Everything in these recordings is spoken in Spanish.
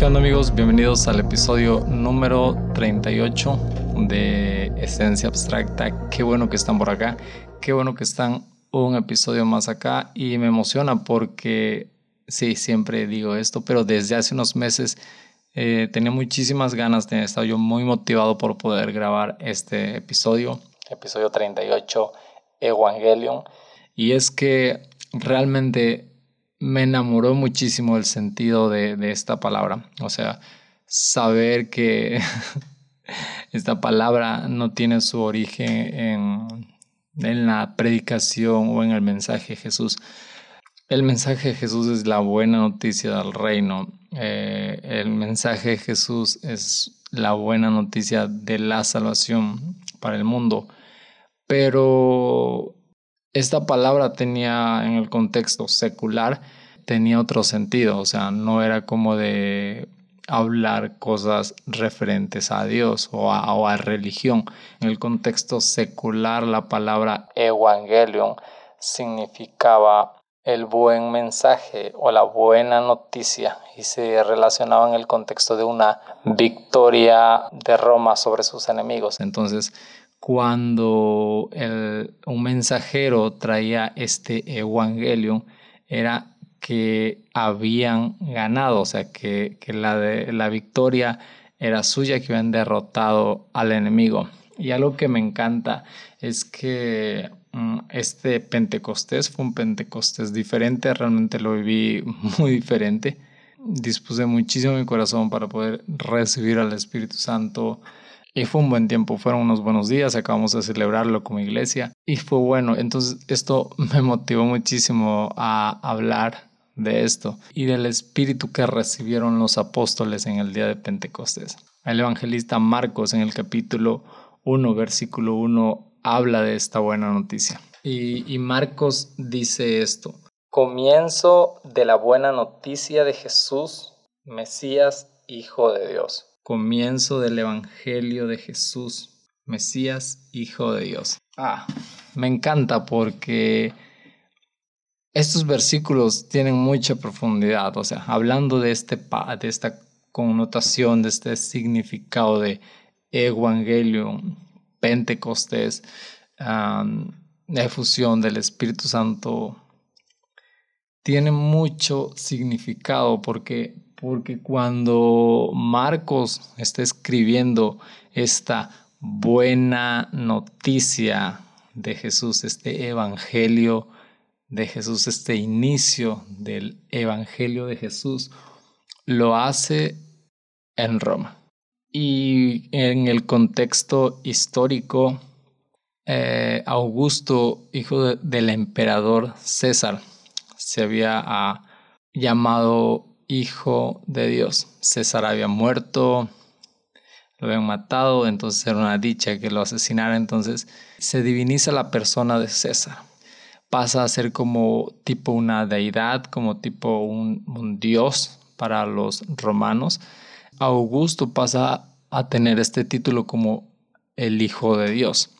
¿Qué onda amigos? Bienvenidos al episodio número 38 de Esencia Abstracta. Qué bueno que están por acá, qué bueno que están un episodio más acá y me emociona porque, sí, siempre digo esto, pero desde hace unos meses eh, tenía muchísimas ganas de estar yo muy motivado por poder grabar este episodio, episodio 38, Evangelion. Y es que realmente me enamoró muchísimo el sentido de, esta palabra. O sea, saber que esta palabra no tiene su origen en, en, la predicación o en el mensaje de Jesús. El mensaje de Jesús es la buena noticia del reino. Eh, el mensaje de Jesús es la buena noticia de la salvación para el mundo. Pero esta palabra tenía en el contexto secular, tenía otro sentido, o sea, no era como de hablar cosas referentes a Dios o a, religión. En el contexto secular, la palabra evangelion significaba el buen mensaje o la buena noticia y se relacionaba en el contexto de una victoria de Roma sobre sus enemigos. Entonces, cuando un mensajero traía este evangelio era que habían ganado, o sea, que, la, la victoria era suya, que habían derrotado al enemigo. Y algo que me encanta es que mm, este Pentecostés fue un Pentecostés diferente, realmente lo viví muy diferente. Dispuse muchísimo mi corazón para poder recibir al Espíritu Santo y fue un buen tiempo, fueron unos buenos días, acabamos de celebrarlo como iglesia y fue bueno. Entonces esto me motivó muchísimo a hablar de esto y del espíritu que recibieron los apóstoles en el día de Pentecostés. El evangelista Marcos en el capítulo 1, versículo 1, habla de esta buena noticia. Y, y Marcos dice esto. Comienzo de la buena noticia de Jesús, Mesías, Hijo de Dios comienzo del Evangelio de Jesús, Mesías, Hijo de Dios. Ah, me encanta porque estos versículos tienen mucha profundidad, o sea, hablando de, este, de esta connotación, de este significado de Evangelio, Pentecostés, um, efusión del Espíritu Santo, tiene mucho significado porque porque cuando Marcos está escribiendo esta buena noticia de Jesús, este evangelio de Jesús, este inicio del evangelio de Jesús, lo hace en Roma. Y en el contexto histórico, eh, Augusto, hijo del emperador César, se había ah, llamado hijo de Dios. César había muerto, lo habían matado, entonces era una dicha que lo asesinara, entonces se diviniza la persona de César. Pasa a ser como tipo una deidad, como tipo un, dios para los romanos. Augusto pasa a tener este título como el Hijo de Dios.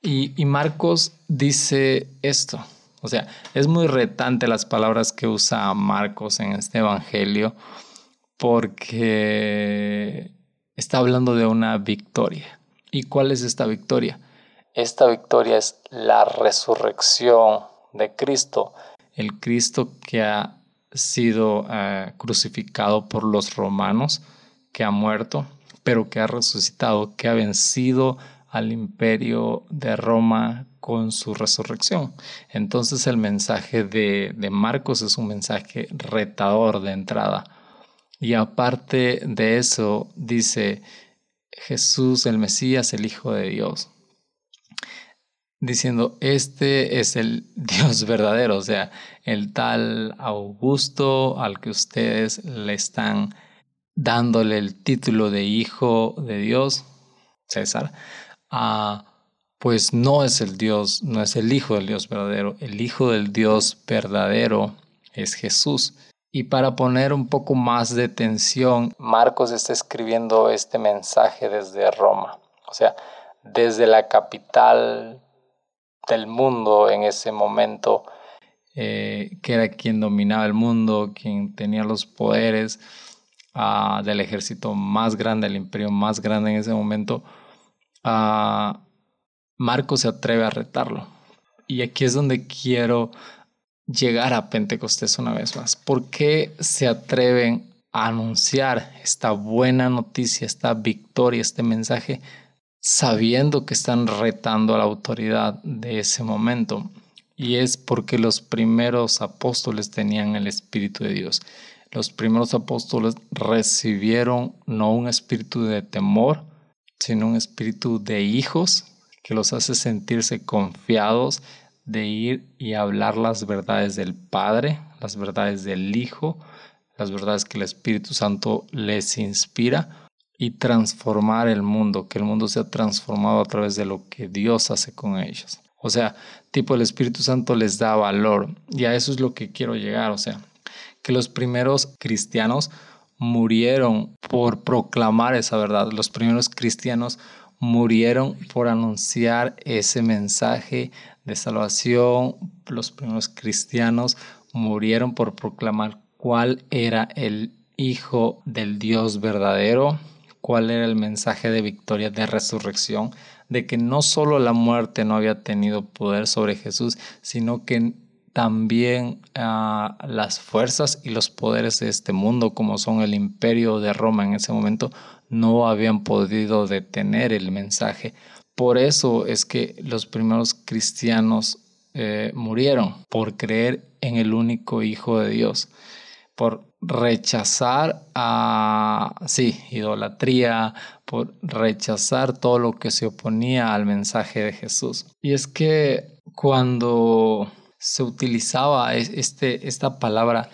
Y, y Marcos dice esto, o sea, es muy retante las palabras que usa Marcos en este Evangelio porque está hablando de una victoria. ¿Y cuál es esta victoria? Esta victoria es la resurrección de Cristo, el Cristo que ha sido eh, crucificado por los romanos, que ha muerto, pero que ha resucitado, que ha vencido al imperio de Roma con su resurrección. Entonces el mensaje de, de Marcos es un mensaje retador de entrada. Y aparte de eso, dice Jesús, el Mesías, el Hijo de Dios, diciendo, este es el Dios verdadero, o sea, el tal Augusto al que ustedes le están dándole el título de Hijo de Dios, César, pues no es el Dios, no es el Hijo del Dios verdadero. El Hijo del Dios verdadero es Jesús. Y para poner un poco más de tensión, Marcos está escribiendo este mensaje desde Roma, o sea, desde la capital del mundo en ese momento, eh, que era quien dominaba el mundo, quien tenía los poderes. ah, del ejército más grande, el imperio más grande en ese momento, uh, Marcos se atreve a retarlo. Y aquí es donde quiero llegar a Pentecostés una vez más. ¿Por qué se atreven a anunciar esta buena noticia, esta victoria, este mensaje, sabiendo que están retando a la autoridad de ese momento? Y es porque los primeros apóstoles tenían el Espíritu de Dios. Los primeros apóstoles recibieron no un espíritu de temor, sino un espíritu de hijos que los hace sentirse confiados de ir y hablar las verdades del Padre, las verdades del Hijo, las verdades que el Espíritu Santo les inspira y transformar el mundo, que el mundo sea transformado a través de lo que Dios hace con ellos. O sea, tipo el Espíritu Santo les da valor y a eso es lo que quiero llegar, o sea, que los primeros cristianos murieron por proclamar esa verdad, los primeros cristianos murieron por anunciar ese mensaje de salvación. Los primeros cristianos murieron por proclamar cuál era el Hijo del Dios verdadero, cuál era el mensaje de victoria, de resurrección, de que no solo la muerte no había tenido poder sobre Jesús, sino que también ah, las fuerzas y los poderes de este mundo, como son el imperio de Roma en ese momento, no habían podido detener el mensaje. Por eso es que los primeros cristianos eh, murieron, por creer en el único Hijo de Dios, por rechazar a, sí, idolatría, por rechazar todo lo que se oponía al mensaje de Jesús. Y es que cuando se utilizaba este, esta palabra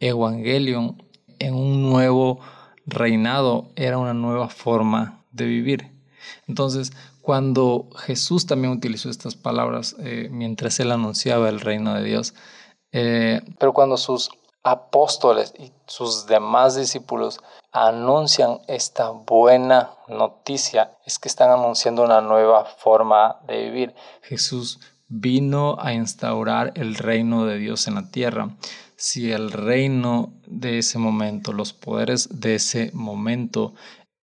evangelion en un nuevo reinado, era una nueva forma de vivir. Entonces, cuando Jesús también utilizó estas palabras eh, mientras él anunciaba el reino de Dios, eh, pero cuando sus apóstoles y sus demás discípulos anuncian esta buena noticia, es que están anunciando una nueva forma de vivir. Jesús vino a instaurar el reino de Dios en la tierra. Si el reino de ese momento, los poderes de ese momento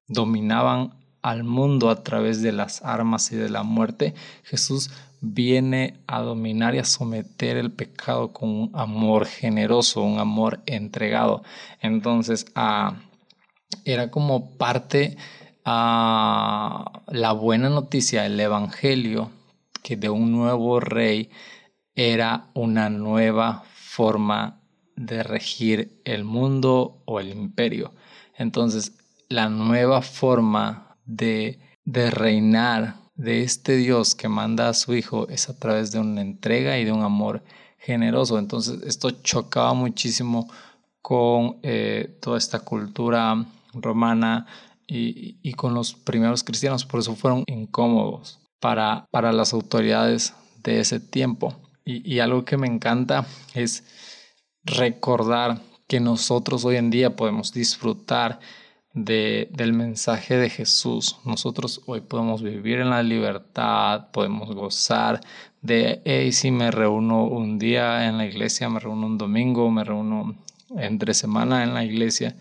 dominaban al mundo a través de las armas y de la muerte, Jesús viene a dominar y a someter el pecado con un amor generoso, un amor entregado. Entonces, ah, era como parte a ah, la buena noticia, el Evangelio, que de un nuevo rey era una nueva forma de regir el mundo o el imperio. Entonces, la nueva forma de, reinar de este Dios que manda a su Hijo es a través de una entrega y de un amor generoso. Entonces esto chocaba muchísimo con eh, toda esta cultura romana y, con los primeros cristianos, por eso fueron incómodos para, para las autoridades de ese tiempo. y algo que me encanta es recordar que nosotros hoy en día podemos disfrutar de, del mensaje de Jesús. Nosotros hoy podemos vivir en la libertad, podemos gozar de, hey, si me reúno un día en la iglesia, me reúno un domingo, me reúno entre semana en la iglesia.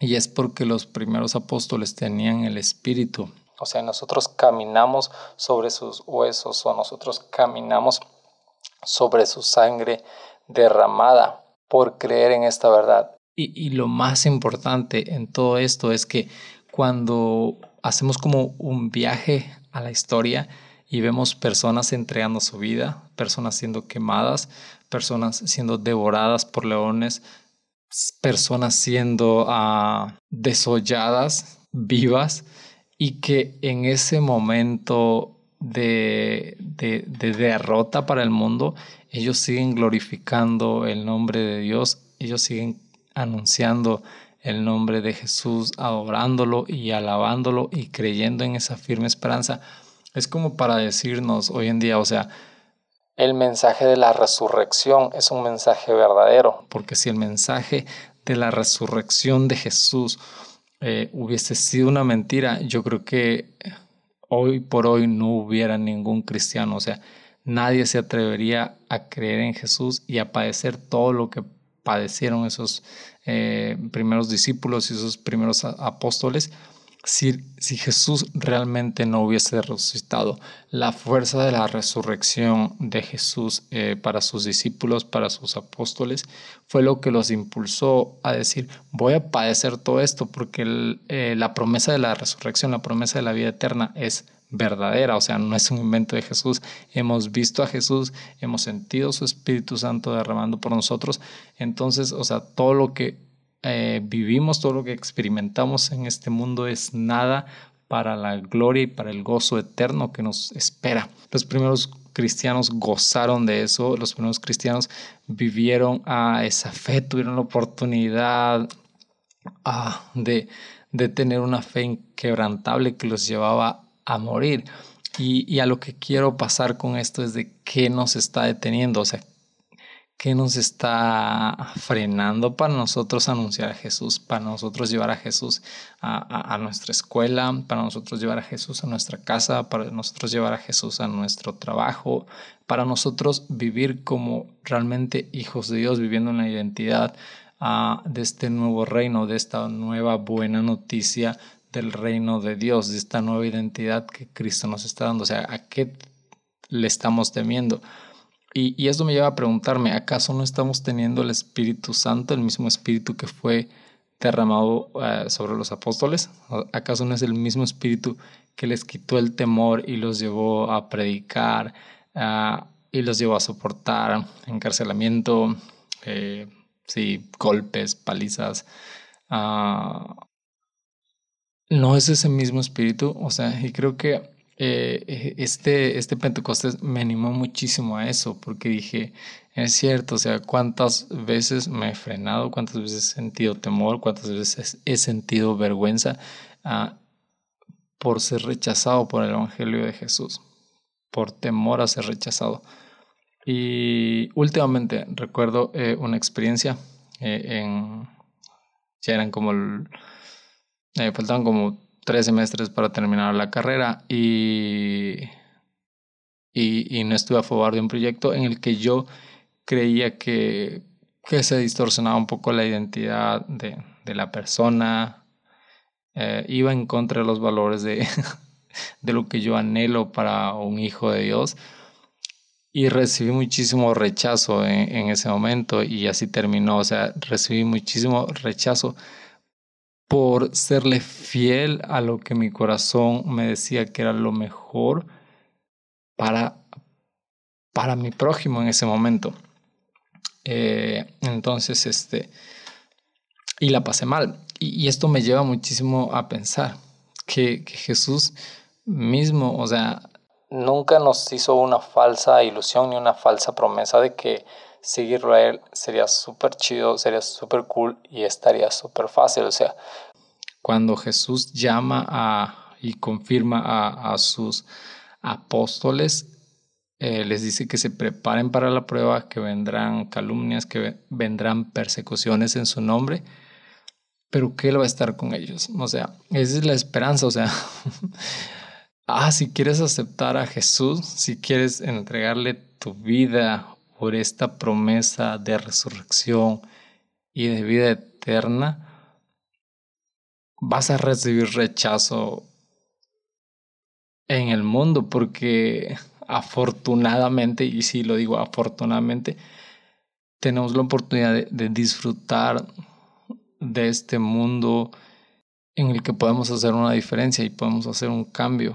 Y es porque los primeros apóstoles tenían el Espíritu. O sea, nosotros caminamos sobre sus huesos o nosotros caminamos sobre su sangre derramada por creer en esta verdad. Y, lo más importante en todo esto es que cuando hacemos como un viaje a la historia y vemos personas entregando su vida, personas siendo quemadas, personas siendo devoradas por leones, personas siendo uh, desolladas, vivas, y que en ese momento de, de, de derrota para el mundo, ellos siguen glorificando el nombre de Dios, ellos siguen anunciando el nombre de Jesús, adorándolo y alabándolo y creyendo en esa firme esperanza. Es como para decirnos hoy en día, o sea, el mensaje de la resurrección es un mensaje verdadero, porque si el mensaje de la resurrección de Jesús eh, hubiese sido una mentira, yo creo que hoy por hoy no hubiera ningún cristiano, o sea, nadie se atrevería a creer en Jesús y a padecer todo lo que padecieron esos eh, primeros discípulos y esos primeros apóstoles, si, si, Jesús realmente no hubiese resucitado, la fuerza de la resurrección de Jesús eh, para sus discípulos, para sus apóstoles, fue lo que los impulsó a decir, voy a padecer todo esto porque eh, la promesa de la resurrección, la promesa de la vida eterna es verdadera, o sea, no es un invento de Jesús. Hemos visto a Jesús, hemos sentido su Espíritu Santo derramando por nosotros. Entonces, o sea, todo lo que eh, vivimos, todo lo que experimentamos en este mundo es nada para la gloria y para el gozo eterno que nos espera. Los primeros cristianos gozaron de eso, los primeros cristianos vivieron a esa fe, tuvieron la oportunidad ah, de, de tener una fe inquebrantable que los llevaba a morir. Y, a lo que quiero pasar con esto es de qué nos está deteniendo, o sea, qué nos está frenando para nosotros anunciar a Jesús, para nosotros llevar a Jesús a, nuestra escuela, para nosotros llevar a Jesús a nuestra casa, para nosotros llevar a Jesús a nuestro trabajo, para nosotros vivir como realmente hijos de Dios, viviendo en la identidad ah, de este nuevo reino, de esta nueva buena noticia del reino de Dios, de esta nueva identidad que Cristo nos está dando. O sea, ¿a qué le estamos temiendo? Y, y esto me lleva a preguntarme, ¿acaso no estamos teniendo el Espíritu Santo, el mismo Espíritu que fue derramado eh, sobre los apóstoles? ¿Acaso no es el mismo Espíritu que les quitó el temor y los llevó a predicar ah, y los llevó a soportar encarcelamiento, eh, sí, golpes, palizas? Uh, no es ese mismo espíritu, o sea, y creo que eh, este, este Pentecostés me animó muchísimo a eso, porque dije, es cierto, o sea, cuántas veces me he frenado, cuántas veces he sentido temor, cuántas veces he sentido vergüenza ah, por ser rechazado por el Evangelio de Jesús, por temor a ser rechazado. Y últimamente recuerdo eh, una experiencia eh, en, ya eran como el, eh, faltaban como tres semestres para terminar la carrera y, y, no estuve a favor de un proyecto en el que yo creía que, que se distorsionaba un poco la identidad de, de la persona, eh, iba en contra de los valores de, de lo que yo anhelo para un hijo de Dios. Y recibí muchísimo rechazo en, en, ese momento y así terminó, o sea, recibí muchísimo rechazo por serle fiel a lo que mi corazón me decía que era lo mejor para, para mi prójimo en ese momento. Eh, entonces, este, y la pasé mal. Y, esto me lleva muchísimo a pensar que, que Jesús mismo, o sea, nunca nos hizo una falsa ilusión ni una falsa promesa de que seguirlo a él sería súper chido, sería súper cool y estaría súper fácil. O sea, cuando Jesús llama a, y confirma a, a sus apóstoles, eh, les dice que se preparen para la prueba, que vendrán calumnias, que vendrán persecuciones en su nombre, pero que Él va a estar con ellos. O sea, esa es la esperanza. O sea, ah, si quieres aceptar a Jesús, si quieres entregarle tu vida por esta promesa de resurrección y de vida eterna, vas a recibir rechazo en el mundo porque afortunadamente, y sí lo digo afortunadamente, tenemos la oportunidad de, de, disfrutar de este mundo en el que podemos hacer una diferencia y podemos hacer un cambio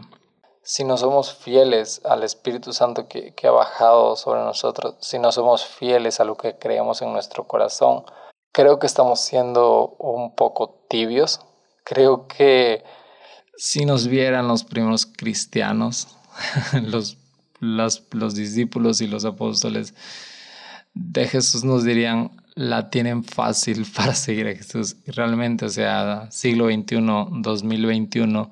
si no somos fieles al Espíritu Santo que, ha bajado sobre nosotros, si no somos fieles a lo que creemos en nuestro corazón, creo que estamos siendo un poco tibios. Creo que si nos vieran los primeros cristianos, los, los discípulos y los apóstoles de Jesús nos dirían, la tienen fácil para seguir a Jesús. Realmente, o sea, siglo XXI, 2021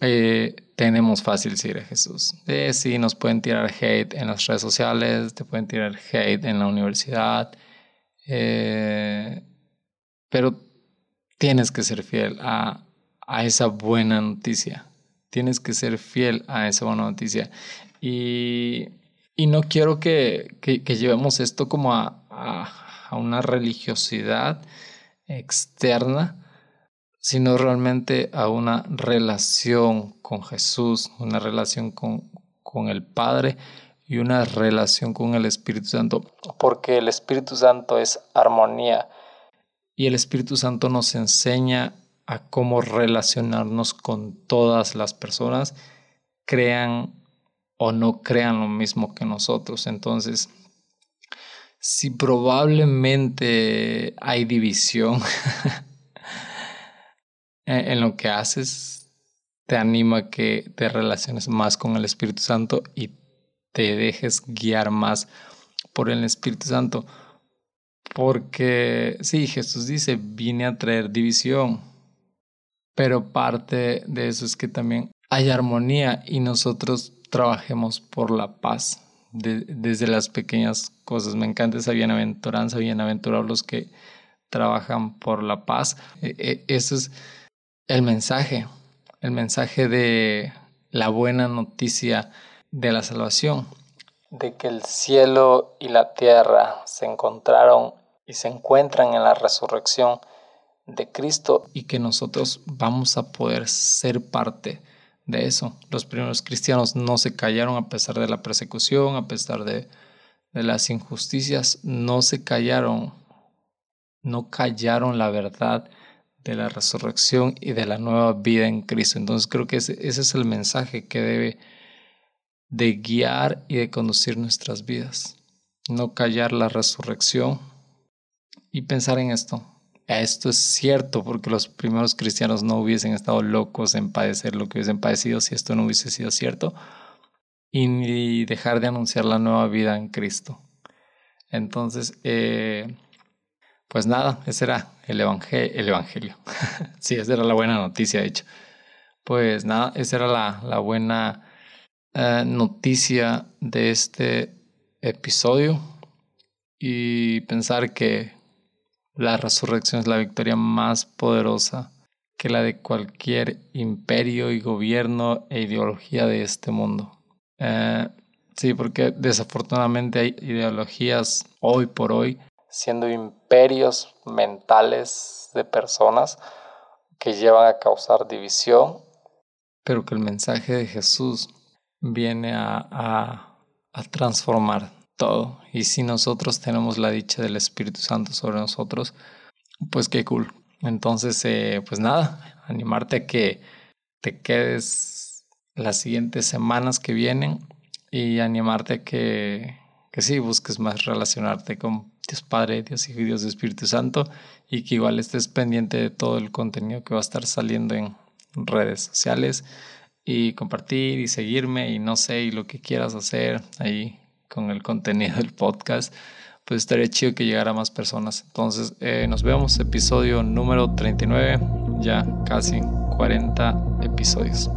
eh, tenemos fácil seguir a Jesús. Eh, sí, nos pueden tirar hate en las redes sociales, te pueden tirar hate en la universidad, eh, pero tienes que ser fiel a, a, esa buena noticia. Tienes que ser fiel a esa buena noticia. Y, y no quiero que, que, llevemos esto como a, a, a una religiosidad externa, sino realmente a una relación con Jesús, una relación con, con el Padre y una relación con el Espíritu Santo, porque el Espíritu Santo es armonía y el Espíritu Santo nos enseña a cómo relacionarnos con todas las personas, crean o no crean lo mismo que nosotros. Entonces, si probablemente hay división en lo que haces, te anima a que te relaciones más con el Espíritu Santo y te dejes guiar más por el Espíritu Santo. Porque sí, Jesús dice, vine a traer división, pero parte de eso es que también hay armonía y nosotros trabajemos por la paz desde las pequeñas cosas. Me encanta esa bienaventuranza, bienaventurados los que trabajan por la paz. E, e, eso es el mensaje, el mensaje de la buena noticia de la salvación, de que el cielo y la tierra se encontraron y se encuentran en la resurrección de Cristo. Y que nosotros vamos a poder ser parte de eso. Los primeros cristianos no se callaron a pesar de la persecución, a pesar de, de las injusticias, no se callaron, no callaron la verdad de la resurrección y de la nueva vida en Cristo. Entonces creo que ese, es el mensaje que debe de guiar y de conducir nuestras vidas. No callar la resurrección y pensar en esto. Esto es cierto porque los primeros cristianos no hubiesen estado locos en padecer lo que hubiesen padecido si esto no hubiese sido cierto. Y ni dejar de anunciar la nueva vida en Cristo. Entonces, eh, pues nada, ese era el, el Evangelio. sí, esa era la buena noticia, de hecho. Pues nada, esa era la, buena eh, noticia de este episodio. Y pensar que la resurrección es la victoria más poderosa que la de cualquier imperio y gobierno e ideología de este mundo. Eh, sí, porque desafortunadamente hay ideologías hoy por hoy siendo imperios mentales de personas que llevan a causar división, pero que el mensaje de Jesús viene a, a, transformar todo. Y si nosotros tenemos la dicha del Espíritu Santo sobre nosotros, pues qué cool. Entonces, eh, pues nada, animarte a que te quedes las siguientes semanas que vienen y animarte a que, que sí, busques más relacionarte con Dios Padre, Dios Hijo y Dios Espíritu Santo, y que igual estés pendiente de todo el contenido que va a estar saliendo en redes sociales y compartir y seguirme y no sé, y lo que quieras hacer ahí con el contenido del podcast, pues estaría chido que llegara a más personas. Entonces, eh, nos vemos episodio número 39, ya casi 40 episodios.